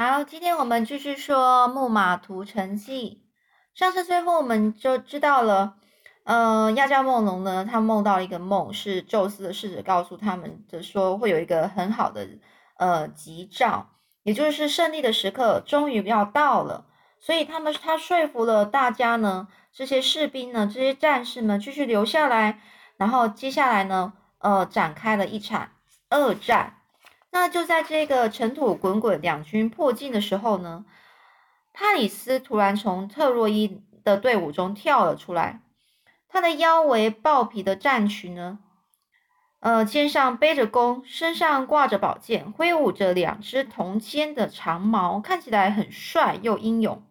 好，今天我们继续说《木马屠城记》。上次最后我们就知道了，呃，亚加梦龙呢，他梦到一个梦，是宙斯的使者告诉他们的，说会有一个很好的呃吉兆，也就是胜利的时刻终于要到了。所以他们他说服了大家呢，这些士兵呢，这些战士们继续留下来，然后接下来呢，呃，展开了一场恶战。那就在这个尘土滚滚、两军迫近的时候呢，帕里斯突然从特洛伊的队伍中跳了出来。他的腰围豹皮的战裙呢，呃，肩上背着弓，身上挂着宝剑，挥舞着两只铜尖的长矛，看起来很帅又英勇。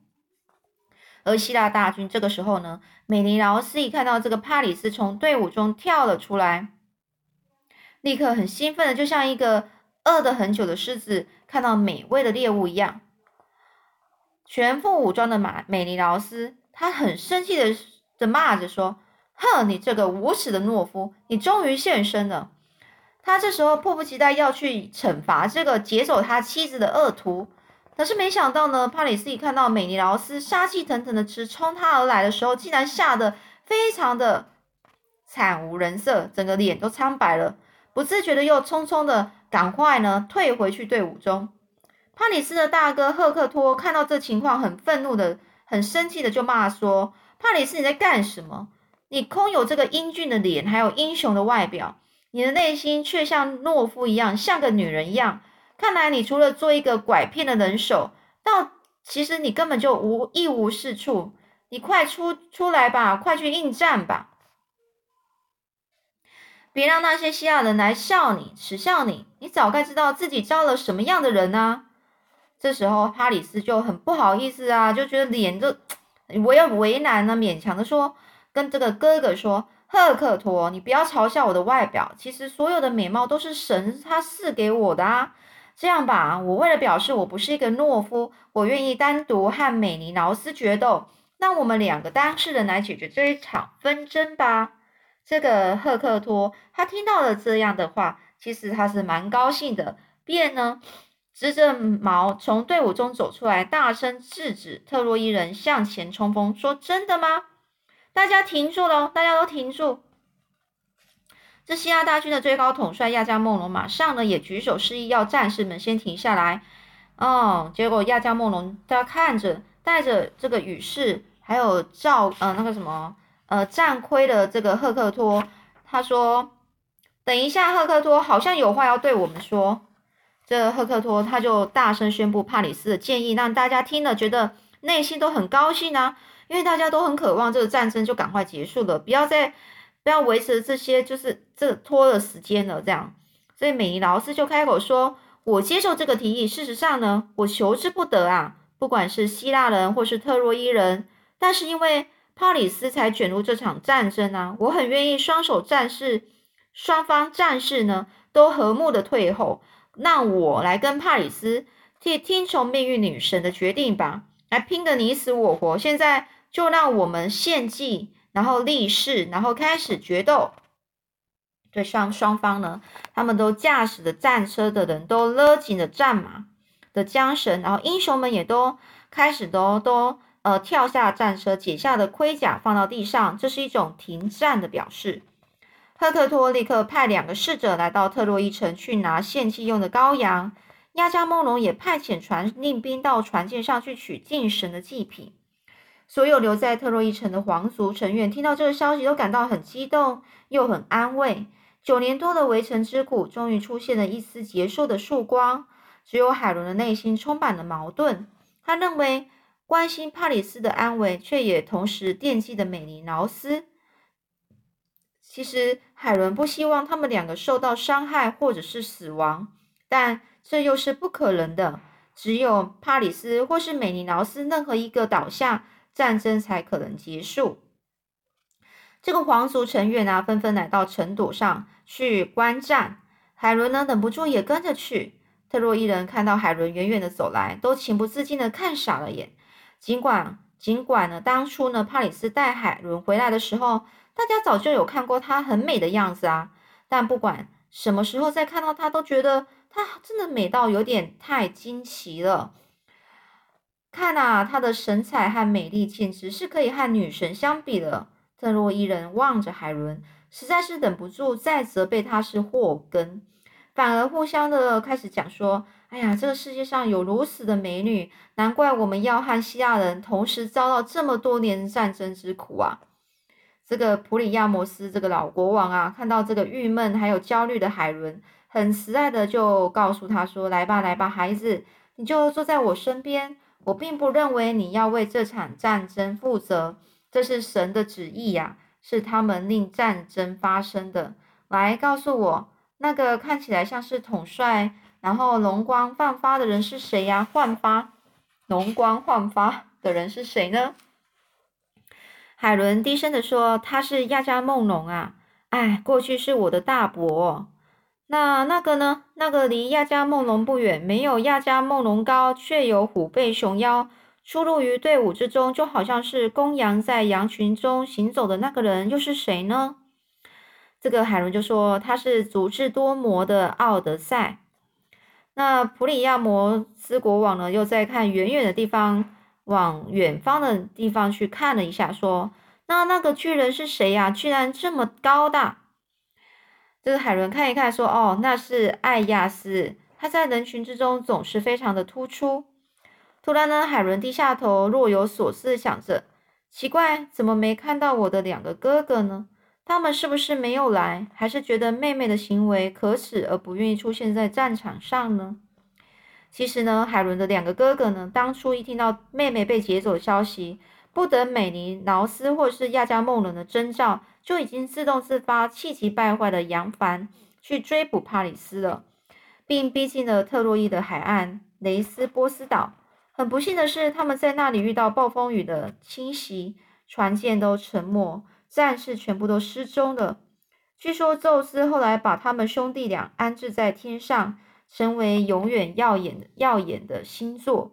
而希腊大军这个时候呢，美尼劳斯一看到这个帕里斯从队伍中跳了出来，立刻很兴奋的，就像一个。饿得很久的狮子看到美味的猎物一样，全副武装的马美尼劳斯，他很生气的的骂着说：“哼，你这个无耻的懦夫，你终于现身了！”他这时候迫不及待要去惩罚这个劫走他妻子的恶徒，可是没想到呢，帕里斯一看到美尼劳斯杀气腾腾的直冲他而来的时候，竟然吓得非常的惨无人色，整个脸都苍白了，不自觉的又匆匆的。赶快呢，退回去队伍中。帕里斯的大哥赫克托看到这情况，很愤怒的、很生气的就骂说：“帕里斯，你在干什么？你空有这个英俊的脸，还有英雄的外表，你的内心却像懦夫一样，像个女人一样。看来你除了做一个拐骗的人手，到其实你根本就无一无是处。你快出出来吧，快去应战吧！”别让那些希腊人来笑你、耻笑你，你早该知道自己招了什么样的人呢。这时候，哈里斯就很不好意思啊，就觉得脸就我要为难呢，勉强的说，跟这个哥哥说：“赫克托，你不要嘲笑我的外表，其实所有的美貌都是神他赐给我的啊。这样吧，我为了表示我不是一个懦夫，我愿意单独和美尼劳斯决斗，让我们两个当事人来解决这一场纷争吧。”这个赫克托，他听到了这样的话，其实他是蛮高兴的，便呢，执着矛从队伍中走出来，大声制止特洛伊人向前冲锋，说：“真的吗？大家停住喽，大家都停住！”这希腊大军的最高统帅亚加梦龙马上呢，也举手示意要战士们先停下来。哦，结果亚加梦龙他看着带着这个羽士，还有赵呃那个什么。呃，战亏的这个赫克托，他说：“等一下，赫克托好像有话要对我们说。”这赫克托他就大声宣布帕里斯的建议，让大家听了觉得内心都很高兴啊，因为大家都很渴望这个战争就赶快结束了，不要再不要维持这些就是这拖了时间了这样。所以美尼劳斯就开口说：“我接受这个提议。事实上呢，我求之不得啊，不管是希腊人或是特洛伊人，但是因为。”帕里斯才卷入这场战争啊！我很愿意双手战士，双方战士呢都和睦的退后，让我来跟帕里斯替听从命运女神的决定吧，来拼个你死我活。现在就让我们献祭，然后立誓，然后开始决斗。对双双方呢，他们都驾驶的战车的人都勒紧了战马的缰绳，然后英雄们也都开始都都。呃，跳下战车，解下的盔甲放到地上，这是一种停战的表示。赫克托立刻派两个侍者来到特洛伊城去拿献祭用的羔羊。亚加梦龙也派遣传令兵到船舰上去取敬神的祭品。所有留在特洛伊城的皇族成员听到这个消息，都感到很激动，又很安慰。九年多的围城之苦，终于出现了一丝结束的曙光。只有海伦的内心充满了矛盾，他认为。关心帕里斯的安危，却也同时惦记着美尼劳斯。其实海伦不希望他们两个受到伤害或者是死亡，但这又是不可能的。只有帕里斯或是美尼劳斯任何一个倒下，战争才可能结束。这个皇族成员啊，纷纷来到城垛上去观战。海伦呢，忍不住也跟着去。特洛伊人看到海伦远远的走来，都情不自禁的看傻了眼。尽管尽管呢，当初呢，帕里斯带海伦回来的时候，大家早就有看过她很美的样子啊。但不管什么时候再看到她，都觉得她真的美到有点太惊奇了。看啊，她的神采和美丽简直是可以和女神相比的。特洛伊人望着海伦，实在是忍不住再责备他是祸根，反而互相的开始讲说：“哎呀，这个世界上有如此的美女，难怪我们要和希腊人同时遭到这么多年战争之苦啊！”这个普里亚摩斯这个老国王啊，看到这个郁闷还有焦虑的海伦，很慈爱的就告诉他说：“来吧，来吧，孩子，你就坐在我身边。我并不认为你要为这场战争负责，这是神的旨意呀，是他们令战争发生的。来，告诉我，那个看起来像是统帅，然后容光焕发的人是谁呀？焕发，容光焕发的人是谁呢？”海伦低声的说：“他是亚加梦龙啊，哎，过去是我的大伯。那那个呢？那个离亚加梦龙不远，没有亚加梦龙高，却有虎背熊腰，出入于队伍之中，就好像是公羊在羊群中行走的那个人，又是谁呢？”这个海伦就说：“他是足智多谋的奥德赛。”那普里亚摩斯国王呢，又在看远远的地方。往远方的地方去看了一下，说：“那那个巨人是谁呀？居然这么高大！”这个海伦看一看，说：“哦，那是艾亚斯，他在人群之中总是非常的突出。”突然呢，海伦低下头，若有所思的想着：“奇怪，怎么没看到我的两个哥哥呢？他们是不是没有来，还是觉得妹妹的行为可耻而不愿意出现在战场上呢？”其实呢，海伦的两个哥哥呢，当初一听到妹妹被劫走的消息，不等美尼劳斯或是亚加梦伦的征兆，就已经自动自发、气急败坏的扬帆去追捕帕里斯了，并逼近了特洛伊的海岸雷斯波斯岛。很不幸的是，他们在那里遇到暴风雨的侵袭，船舰都沉没，战士全部都失踪了。据说宙斯后来把他们兄弟俩安置在天上。成为永远耀眼耀眼的星座。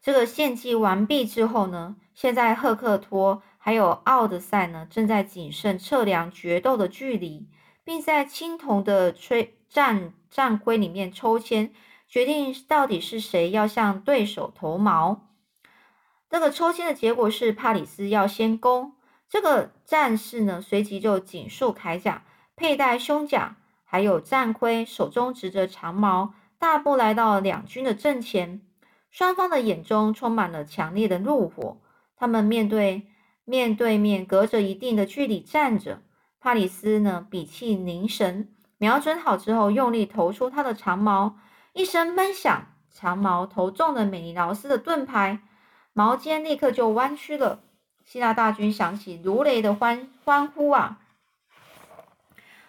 这个献祭完毕之后呢，现在赫克托还有奥德赛呢，正在谨慎测量决斗的距离，并在青铜的吹战战盔里面抽签，决定到底是谁要向对手投矛。这个抽签的结果是帕里斯要先攻。这个战士呢，随即就紧束铠甲，佩戴胸甲。还有战盔，手中执着长矛，大步来到两军的阵前。双方的眼中充满了强烈的怒火。他们面对面对面，隔着一定的距离站着。帕里斯呢，屏气凝神，瞄准好之后，用力投出他的长矛。一声闷响，长矛投中了美尼劳斯的盾牌，矛尖立刻就弯曲了。希腊大军响起如雷的欢欢呼啊！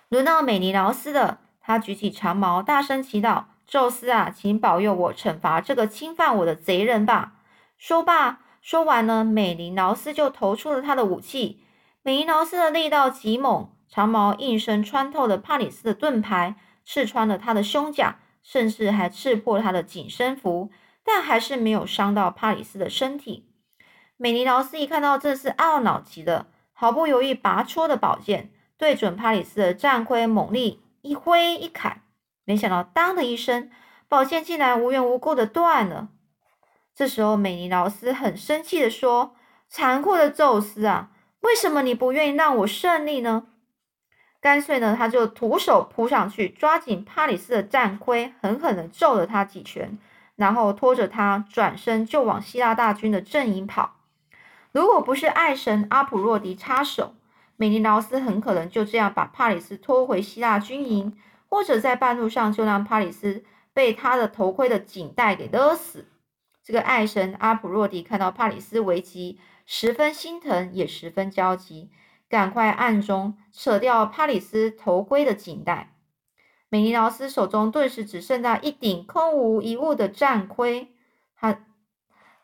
轮到美尼劳斯的，他举起长矛，大声祈祷：“宙斯啊，请保佑我，惩罚这个侵犯我的贼人吧！”说罢，说完呢，美尼劳斯就投出了他的武器。美尼劳斯的力道极猛，长矛应声穿透了帕里斯的盾牌，刺穿了他的胸甲，甚至还刺破他的紧身服，但还是没有伤到帕里斯的身体。美尼劳斯一看到这是懊恼极了，毫不犹豫拔出了宝剑。对准帕里斯的战盔猛力一挥一砍，没想到当的一声，宝剑竟然无缘无故的断了。这时候，美尼劳斯很生气的说：“残酷的宙斯啊，为什么你不愿意让我胜利呢？”干脆呢，他就徒手扑上去，抓紧帕里斯的战盔，狠狠的揍了他几拳，然后拖着他转身就往希腊大军的阵营跑。如果不是爱神阿普洛迪插手，美尼劳斯很可能就这样把帕里斯拖回希腊军营，或者在半路上就让帕里斯被他的头盔的颈带给勒死。这个爱神阿普洛迪看到帕里斯危急，十分心疼，也十分焦急，赶快暗中扯掉帕里斯头盔的颈带。美尼劳斯手中顿时只剩下一顶空无一物的战盔，他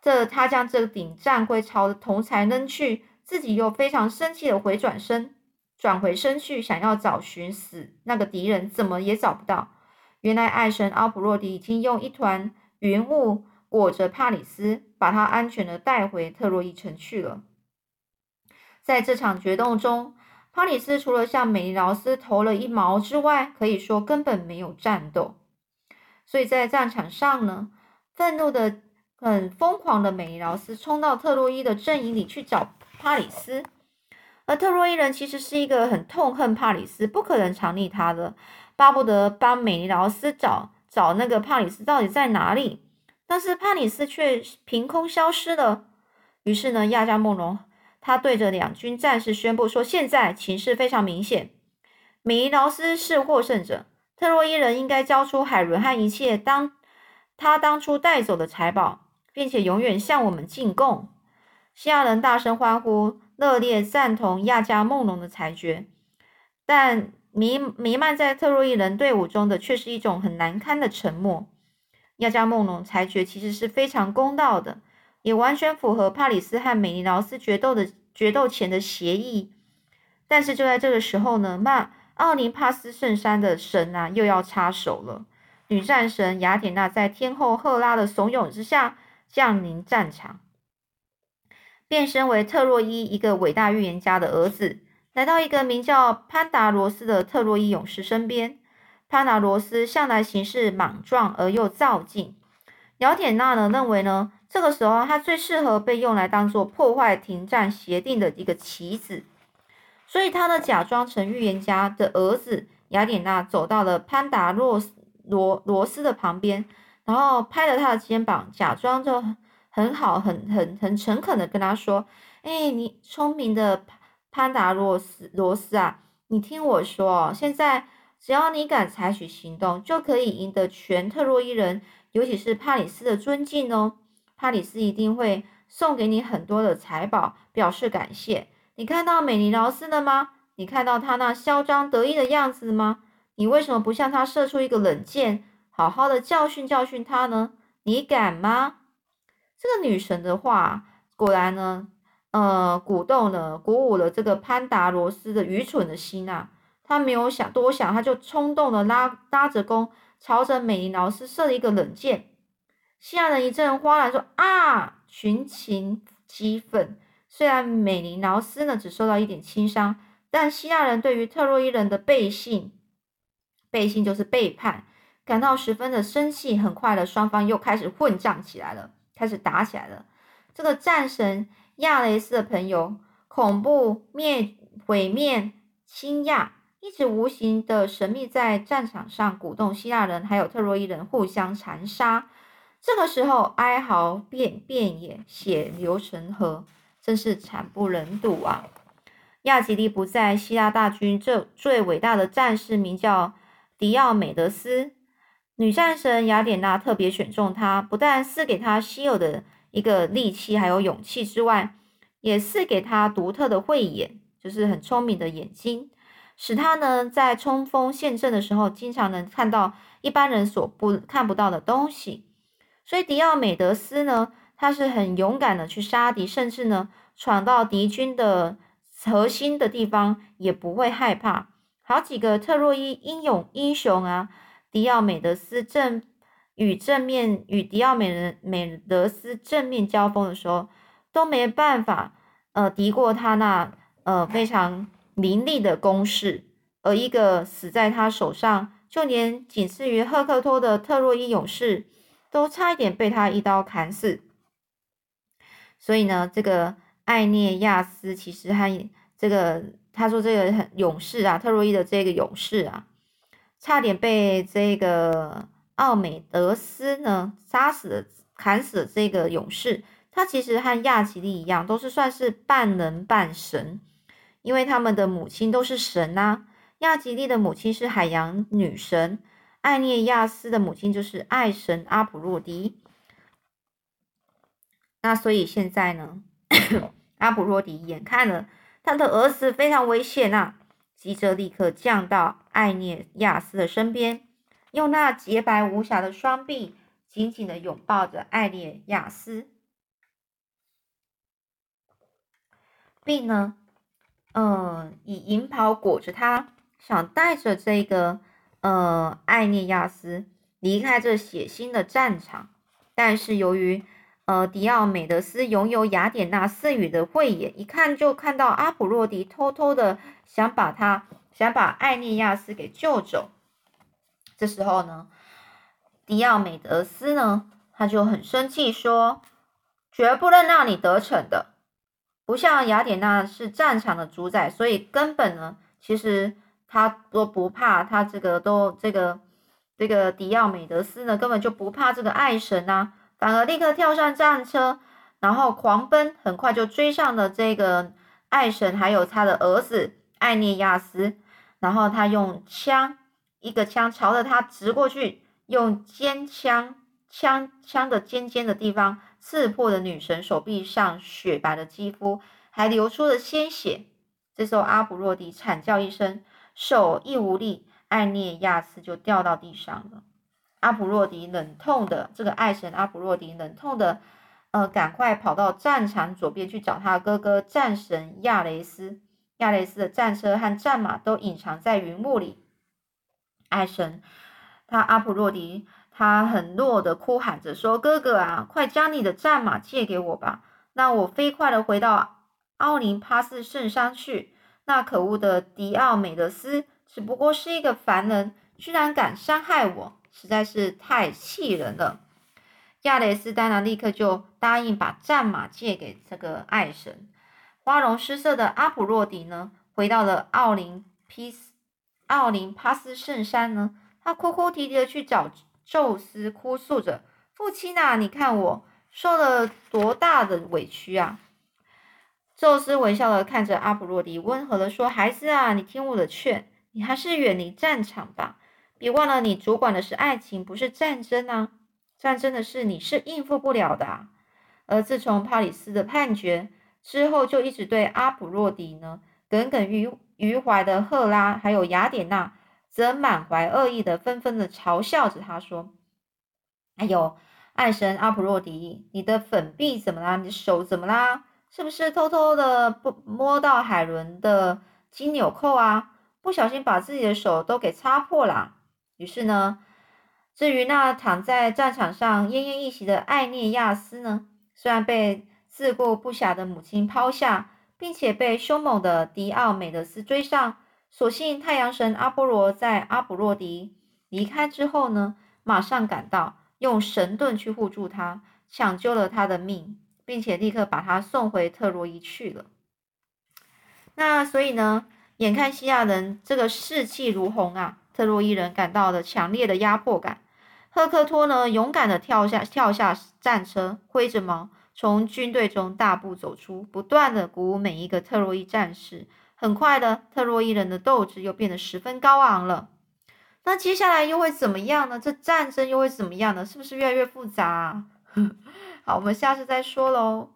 这他将这顶战盔朝着铜才扔去。自己又非常生气的回转身，转回身去，想要找寻死那个敌人，怎么也找不到。原来爱神阿普洛狄已经用一团云雾裹着帕里斯，把他安全的带回特洛伊城去了。在这场决斗中，帕里斯除了向美尼劳斯投了一矛之外，可以说根本没有战斗。所以在战场上呢，愤怒的很疯狂的美尼劳斯冲到特洛伊的阵营里去找帕里斯，而特洛伊人其实是一个很痛恨帕里斯，不可能藏匿他的，巴不得帮美尼劳斯找找那个帕里斯到底在哪里。但是帕里斯却凭空消失了。于是呢，亚加梦龙他对着两军战士宣布说：“现在情势非常明显，美尼劳斯是获胜者，特洛伊人应该交出海伦和一切当他当初带走的财宝，并且永远向我们进贡。”西亚人大声欢呼，热烈赞同亚加梦龙的裁决，但弥弥漫在特洛伊人队伍中的却是一种很难堪的沉默。亚加梦龙裁决其实是非常公道的，也完全符合帕里斯和美尼劳斯决斗的决斗前的协议。但是就在这个时候呢，曼奥林帕斯圣山的神啊又要插手了。女战神雅典娜在天后赫拉的怂恿之下降临战场，变身为特洛伊一个伟大预言家的儿子，来到一个名叫潘达罗斯的特洛伊勇士身边。潘达罗斯向来行事莽撞而又躁进，雅典娜呢认为呢，这个时候他最适合被用来当做破坏停战协定的一个棋子，所以他呢假装成预言家的儿子雅典娜走到了潘达洛斯罗罗斯的旁边，然后拍了他的肩膀，假装就很好很很很诚恳的跟他说：“哎，你聪明的潘达洛斯罗斯啊，你听我说，现在。”只要你敢采取行动，就可以赢得全特洛伊人，尤其是帕里斯的尊敬哦。帕里斯一定会送给你很多的财宝，表示感谢。你看到美尼劳斯了吗？你看到他那嚣张得意的样子吗？你为什么不向他射出一个冷箭，好好的教训教训他呢？你敢吗？这个女神的话，果然呢，呃，鼓动了，鼓舞了这个潘达罗斯的愚蠢的心啊。他没有想多想，他就冲动的拉拉着弓，朝着美尼劳斯射了一个冷箭。希腊人一阵哗然，说：“啊！”群情激愤。虽然美尼劳斯呢只受到一点轻伤，但希腊人对于特洛伊人的背信，背信就是背叛，感到十分的生气。很快的，双方又开始混战起来了，开始打起来了。这个战神亚雷斯的朋友，恐怖灭毁灭亲亚。一直无形的神秘在战场上鼓动希腊人还有特洛伊人互相残杀。这个时候，哀嚎遍遍野，血流成河，真是惨不忍睹啊！亚吉利不在，希腊大军这最伟大的战士名叫迪奥美德斯，女战神雅典娜特别选中他，不但赐给他稀有的一个力气还有勇气之外，也赐给他独特的慧眼，就是很聪明的眼睛。使他呢，在冲锋陷阵的时候，经常能看到一般人所不看不到的东西。所以迪奥美德斯呢，他是很勇敢的去杀敌，甚至呢，闯到敌军的核心的地方也不会害怕。好几个特洛伊英勇英雄啊，迪奥美德斯正与正面与迪奥美人美德斯正面交锋的时候，都没办法呃敌过他那呃非常。凌厉的攻势，而一个死在他手上，就连仅次于赫克托的特洛伊勇士，都差一点被他一刀砍死。所以呢，这个艾涅亚斯其实和这个他说这个勇士啊，特洛伊的这个勇士啊，差点被这个奥美德斯呢杀死了，砍死了这个勇士。他其实和亚吉利一样，都是算是半人半神。因为他们的母亲都是神呐，亚吉利的母亲是海洋女神，艾涅亚斯的母亲就是爱神阿普洛迪。那所以现在呢，阿普洛迪眼看了他的儿子非常危险啊，急着立刻降到艾涅亚斯的身边，用那洁白无瑕的双臂紧紧的拥抱着艾涅亚斯，并呢。嗯，以银袍裹着他，想带着这个呃艾涅亚斯离开这血腥的战场。但是由于呃迪奥美德斯拥有雅典娜赐予的慧眼，一看就看到阿普洛迪偷偷的想把他想把艾涅亚斯给救走。这时候呢，迪奥美德斯呢，他就很生气说：“绝不能让你得逞的。”不像雅典娜是战场的主宰，所以根本呢，其实他都不怕，他这个都这个这个迪奥美德斯呢，根本就不怕这个爱神呐，反而立刻跳上战车，然后狂奔，很快就追上了这个爱神，还有他的儿子艾涅亚斯，然后他用枪一个枪朝着他直过去，用尖枪枪枪的尖尖的地方。刺破了女神手臂上雪白的肌肤，还流出了鲜血。这时候，阿普洛迪惨叫一声，手一无力，艾涅亚斯就掉到地上了。阿普洛迪冷痛的，这个爱神阿普洛迪冷痛的，呃，赶快跑到战场左边去找他哥哥战神亚雷斯。亚雷斯的战车和战马都隐藏在云雾里。爱神，他阿普洛迪。他很弱的哭喊着说：“哥哥啊，快将你的战马借给我吧，让我飞快的回到奥林帕斯圣山去。那可恶的迪奥美德斯只不过是一个凡人，居然敢伤害我，实在是太气人了。”亚雷斯当然立刻就答应把战马借给这个爱神。花容失色的阿普洛迪呢，回到了奥林匹斯奥林帕斯圣山呢，他哭哭啼啼的去找。宙斯哭诉着：“父亲啊，你看我受了多大的委屈啊！”宙斯微笑的看着阿普洛迪，温和的说：“孩子啊，你听我的劝，你还是远离战场吧。别忘了，你主管的是爱情，不是战争啊！战争的事你是应付不了的。”而自从帕里斯的判决之后，就一直对阿普洛迪呢耿耿于于怀的赫拉还有雅典娜。则满怀恶意的纷纷的嘲笑着他说：“哎呦，爱神阿普洛迪，你的粉臂怎么啦？你的手怎么啦？是不是偷偷的不摸到海伦的金纽扣啊？不小心把自己的手都给擦破了。”于是呢，至于那躺在战场上奄奄一息的艾涅亚斯呢，虽然被自顾不暇的母亲抛下，并且被凶猛的迪奥美德斯追上。所幸太阳神阿波罗在阿普洛迪离开之后呢，马上赶到，用神盾去护住他，抢救了他的命，并且立刻把他送回特洛伊去了。那所以呢，眼看西亚人这个士气如虹啊，特洛伊人感到了强烈的压迫感。赫克托呢，勇敢的跳下跳下战车，挥着矛，从军队中大步走出，不断的鼓舞每一个特洛伊战士。很快的，特洛伊人的斗志又变得十分高昂了。那接下来又会怎么样呢？这战争又会怎么样呢？是不是越来越复杂？啊 好，我们下次再说喽。